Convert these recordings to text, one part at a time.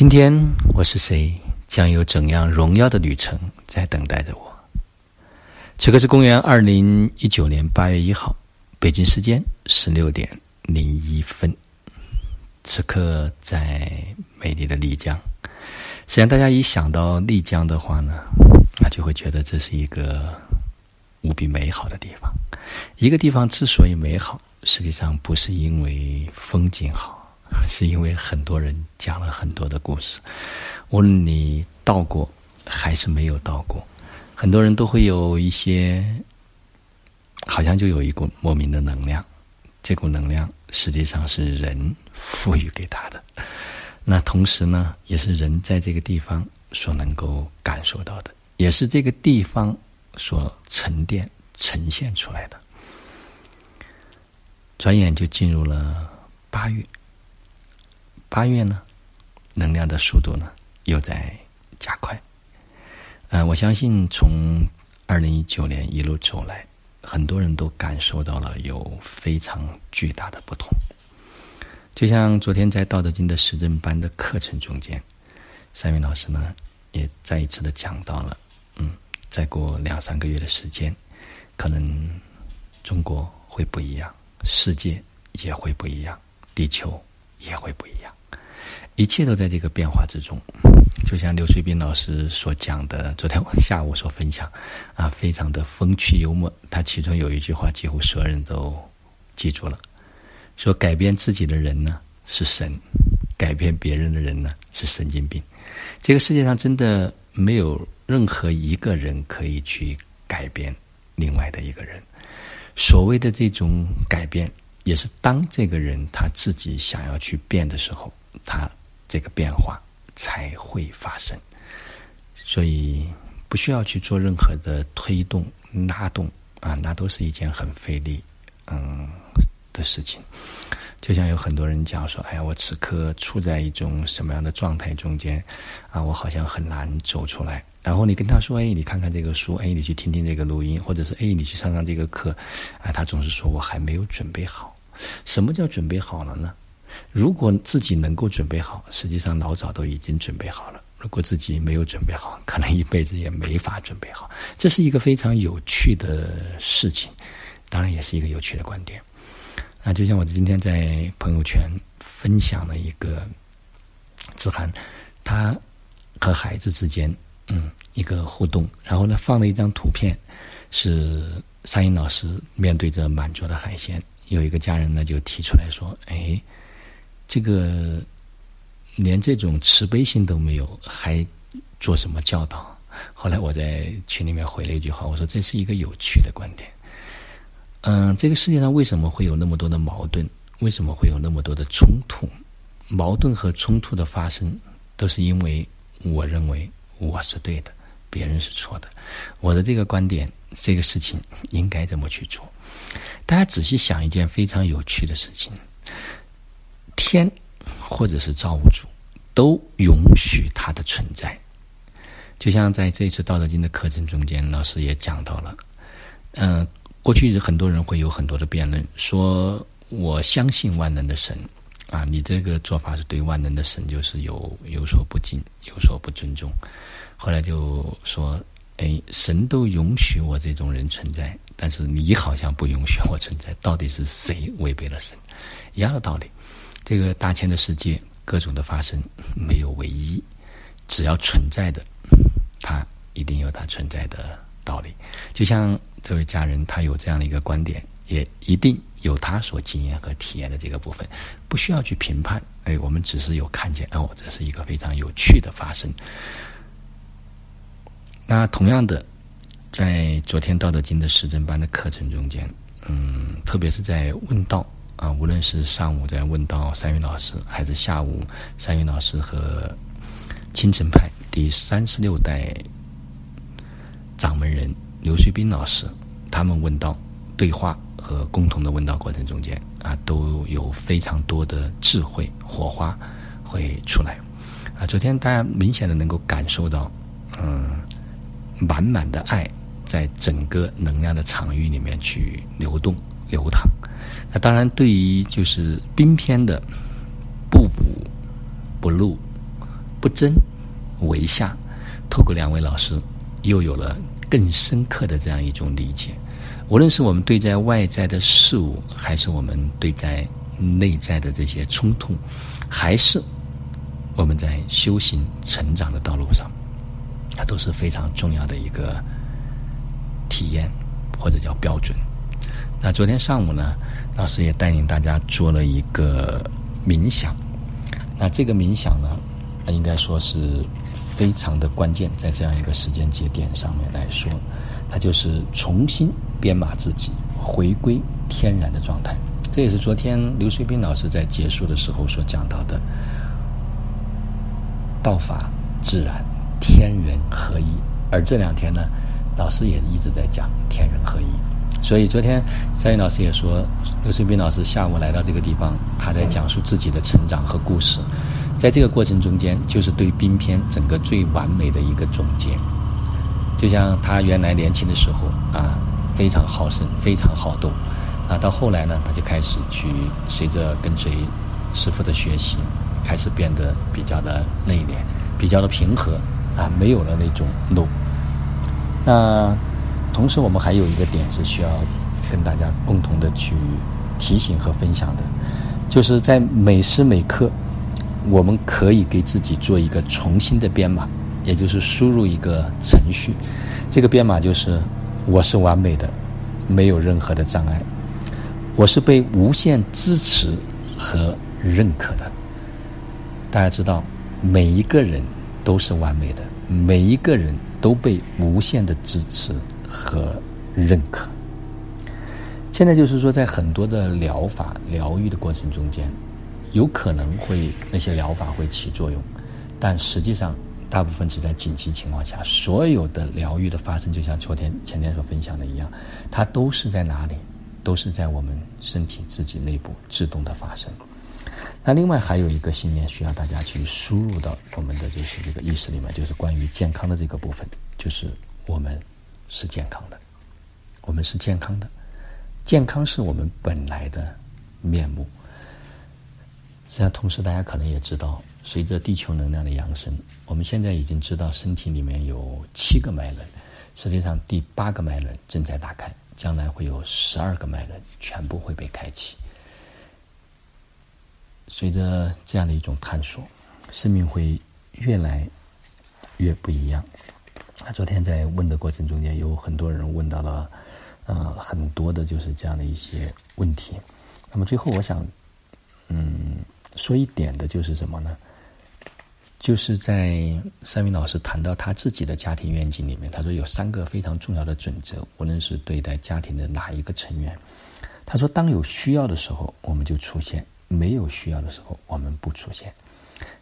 今天我是谁？将有怎样荣耀的旅程在等待着我？此刻是公元二零一九年八月一号，北京时间十六点零一分。此刻在美丽的丽江。实际上，大家一想到丽江的话呢，那就会觉得这是一个无比美好的地方。一个地方之所以美好，实际上不是因为风景好。是因为很多人讲了很多的故事，无论你到过还是没有到过，很多人都会有一些，好像就有一股莫名的能量，这股能量实际上是人赋予给他的，那同时呢，也是人在这个地方所能够感受到的，也是这个地方所沉淀呈现出来的。转眼就进入了八月。八月呢，能量的速度呢又在加快。呃，我相信从二零一九年一路走来，很多人都感受到了有非常巨大的不同。就像昨天在《道德经》的实证班的课程中间，三云老师呢也再一次的讲到了，嗯，再过两三个月的时间，可能中国会不一样，世界也会不一样，地球也会不一样。一切都在这个变化之中，就像刘水斌老师所讲的，昨天下午所分享，啊，非常的风趣幽默。他其中有一句话，几乎所有人都记住了：说改变自己的人呢是神，改变别人的人呢是神经病。这个世界上真的没有任何一个人可以去改变另外的一个人。所谓的这种改变，也是当这个人他自己想要去变的时候，他。这个变化才会发生，所以不需要去做任何的推动、拉动啊，那都是一件很费力嗯的事情。就像有很多人讲说：“哎呀，我此刻处在一种什么样的状态中间啊？我好像很难走出来。”然后你跟他说：“哎，你看看这个书，哎，你去听听这个录音，或者是哎，你去上上这个课。”啊，他总是说我还没有准备好。什么叫准备好了呢？如果自己能够准备好，实际上老早都已经准备好了。如果自己没有准备好，可能一辈子也没法准备好。这是一个非常有趣的事情，当然也是一个有趣的观点。啊，就像我今天在朋友圈分享了一个子涵，他和孩子之间嗯一个互动，然后呢放了一张图片，是沙英老师面对着满桌的海鲜，有一个家人呢就提出来说：“哎。”这个连这种慈悲心都没有，还做什么教导？后来我在群里面回了一句话，我说这是一个有趣的观点。嗯，这个世界上为什么会有那么多的矛盾？为什么会有那么多的冲突？矛盾和冲突的发生，都是因为我认为我是对的，别人是错的。我的这个观点，这个事情应该怎么去做？大家仔细想一件非常有趣的事情。天，或者是造物主，都允许它的存在。就像在这一次《道德经》的课程中间，老师也讲到了。嗯，过去很多人会有很多的辩论，说我相信万能的神啊，你这个做法是对万能的神就是有有所不敬，有所不尊重。后来就说，哎，神都允许我这种人存在，但是你好像不允许我存在，到底是谁违背了神？一样的道理。这个大千的世界，各种的发生没有唯一，只要存在的，它一定有它存在的道理。就像这位家人，他有这样的一个观点，也一定有他所经验和体验的这个部分，不需要去评判。哎，我们只是有看见，哦，这是一个非常有趣的发生。那同样的，在昨天《道德经》的实证班的课程中间，嗯，特别是在问道。啊，无论是上午在问到三云老师，还是下午三云老师和青城派第三十六代掌门人刘学斌老师，他们问道对话和共同的问道过程中间啊，都有非常多的智慧火花会出来。啊，昨天大家明显的能够感受到，嗯，满满的爱在整个能量的场域里面去流动流淌。那当然，对于就是冰篇的不补不露，不争为下，透过两位老师，又有了更深刻的这样一种理解。无论是我们对待外在的事物，还是我们对待内在的这些冲突，还是我们在修行成长的道路上，它都是非常重要的一个体验或者叫标准。那昨天上午呢，老师也带领大家做了一个冥想。那这个冥想呢，应该说是非常的关键，在这样一个时间节点上面来说，它就是重新。编码自己，回归天然的状态，这也是昨天刘水斌老师在结束的时候所讲到的“道法自然，天人合一”。而这两天呢，老师也一直在讲“天人合一”。所以昨天夏云老师也说，刘水斌老师下午来到这个地方，他在讲述自己的成长和故事，在这个过程中间，就是对冰篇整个最完美的一个总结。就像他原来年轻的时候啊。非常好胜，非常好斗，啊，到后来呢，他就开始去随着跟随师傅的学习，开始变得比较的内敛，比较的平和，啊，没有了那种怒。那同时，我们还有一个点是需要跟大家共同的去提醒和分享的，就是在每时每刻，我们可以给自己做一个重新的编码，也就是输入一个程序，这个编码就是。我是完美的，没有任何的障碍。我是被无限支持和认可的。大家知道，每一个人都是完美的，每一个人都被无限的支持和认可。现在就是说，在很多的疗法疗愈的过程中间，有可能会那些疗法会起作用，但实际上。大部分是在紧急情况下，所有的疗愈的发生，就像昨天、前天所分享的一样，它都是在哪里？都是在我们身体自己内部自动的发生。那另外还有一个信念需要大家去输入到我们的就是这个意识里面，就是关于健康的这个部分，就是我们是健康的，我们是健康的，健康是我们本来的面目。实际上，同时大家可能也知道。随着地球能量的扬升，我们现在已经知道身体里面有七个脉轮，实际上第八个脉轮正在打开，将来会有十二个脉轮全部会被开启。随着这样的一种探索，生命会越来越不一样。啊，昨天在问的过程中间，有很多人问到了，呃，很多的就是这样的一些问题。那么最后，我想，嗯，说一点的就是什么呢？就是在三明老师谈到他自己的家庭愿景里面，他说有三个非常重要的准则，无论是对待家庭的哪一个成员，他说当有需要的时候我们就出现，没有需要的时候我们不出现。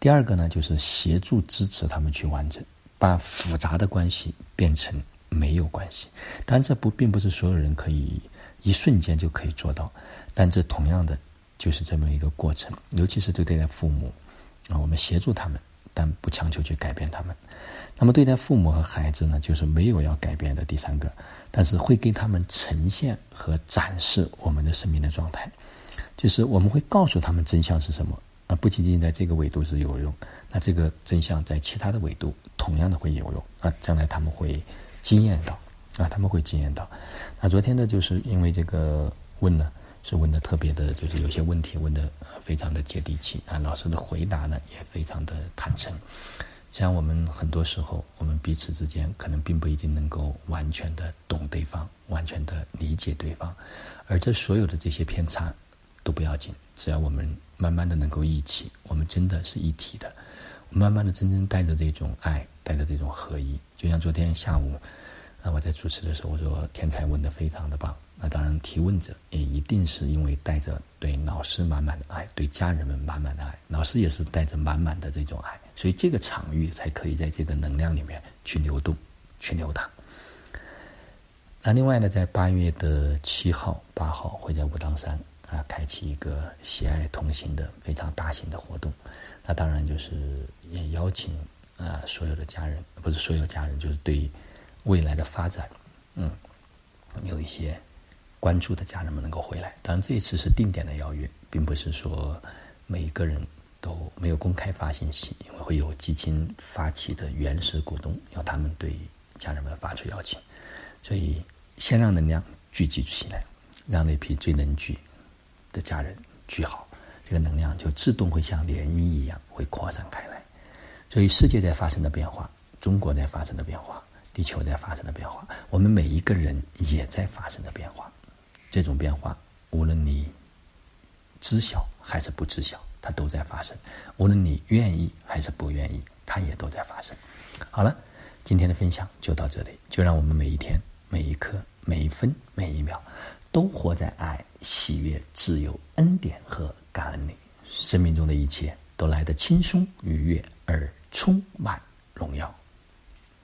第二个呢，就是协助支持他们去完成，把复杂的关系变成没有关系。当然，这不并不是所有人可以一瞬间就可以做到，但这同样的就是这么一个过程，尤其是对待父母啊，我们协助他们。但不强求去改变他们。那么对待父母和孩子呢，就是没有要改变的第三个，但是会给他们呈现和展示我们的生命的状态，就是我们会告诉他们真相是什么啊，不仅仅在这个维度是有用，那这个真相在其他的维度同样的会有用啊，将来他们会惊艳到啊，他们会惊艳到。那昨天呢，就是因为这个问呢。是问的特别的，就是有些问题问的非常的接地气啊。老师的回答呢也非常的坦诚。像我们很多时候，我们彼此之间可能并不一定能够完全的懂对方，完全的理解对方。而这所有的这些偏差都不要紧，只要我们慢慢的能够一起，我们真的是一体的，慢慢的真正带着这种爱，带着这种合一。就像昨天下午啊，我在主持的时候，我说天才问的非常的棒。那当然，提问者也一定是因为带着对老师满满的爱，对家人们满满的爱，老师也是带着满满的这种爱，所以这个场域才可以在这个能量里面去流动、去流淌。那另外呢，在八月的七号、八号会在武当山啊开启一个喜爱同行的非常大型的活动。那当然就是也邀请啊所有的家人，不是所有家人，就是对未来的发展，嗯，有一些。关注的家人们能够回来，当然这一次是定点的邀约，并不是说每一个人都没有公开发信息，因为会有基金发起的原始股东，由他们对家人们发出邀请，所以先让能量聚集起来，让那批最能聚的家人聚好，这个能量就自动会像涟漪一样会扩散开来。所以世界在发生的变化，中国在发生的变化，地球在发生的变化，我们每一个人也在发生的变化。这种变化，无论你知晓还是不知晓，它都在发生；无论你愿意还是不愿意，它也都在发生。好了，今天的分享就到这里。就让我们每一天、每一刻、每一分、每一秒，都活在爱、喜悦、自由、恩典和感恩里。生命中的一切都来得轻松愉悦而充满荣耀。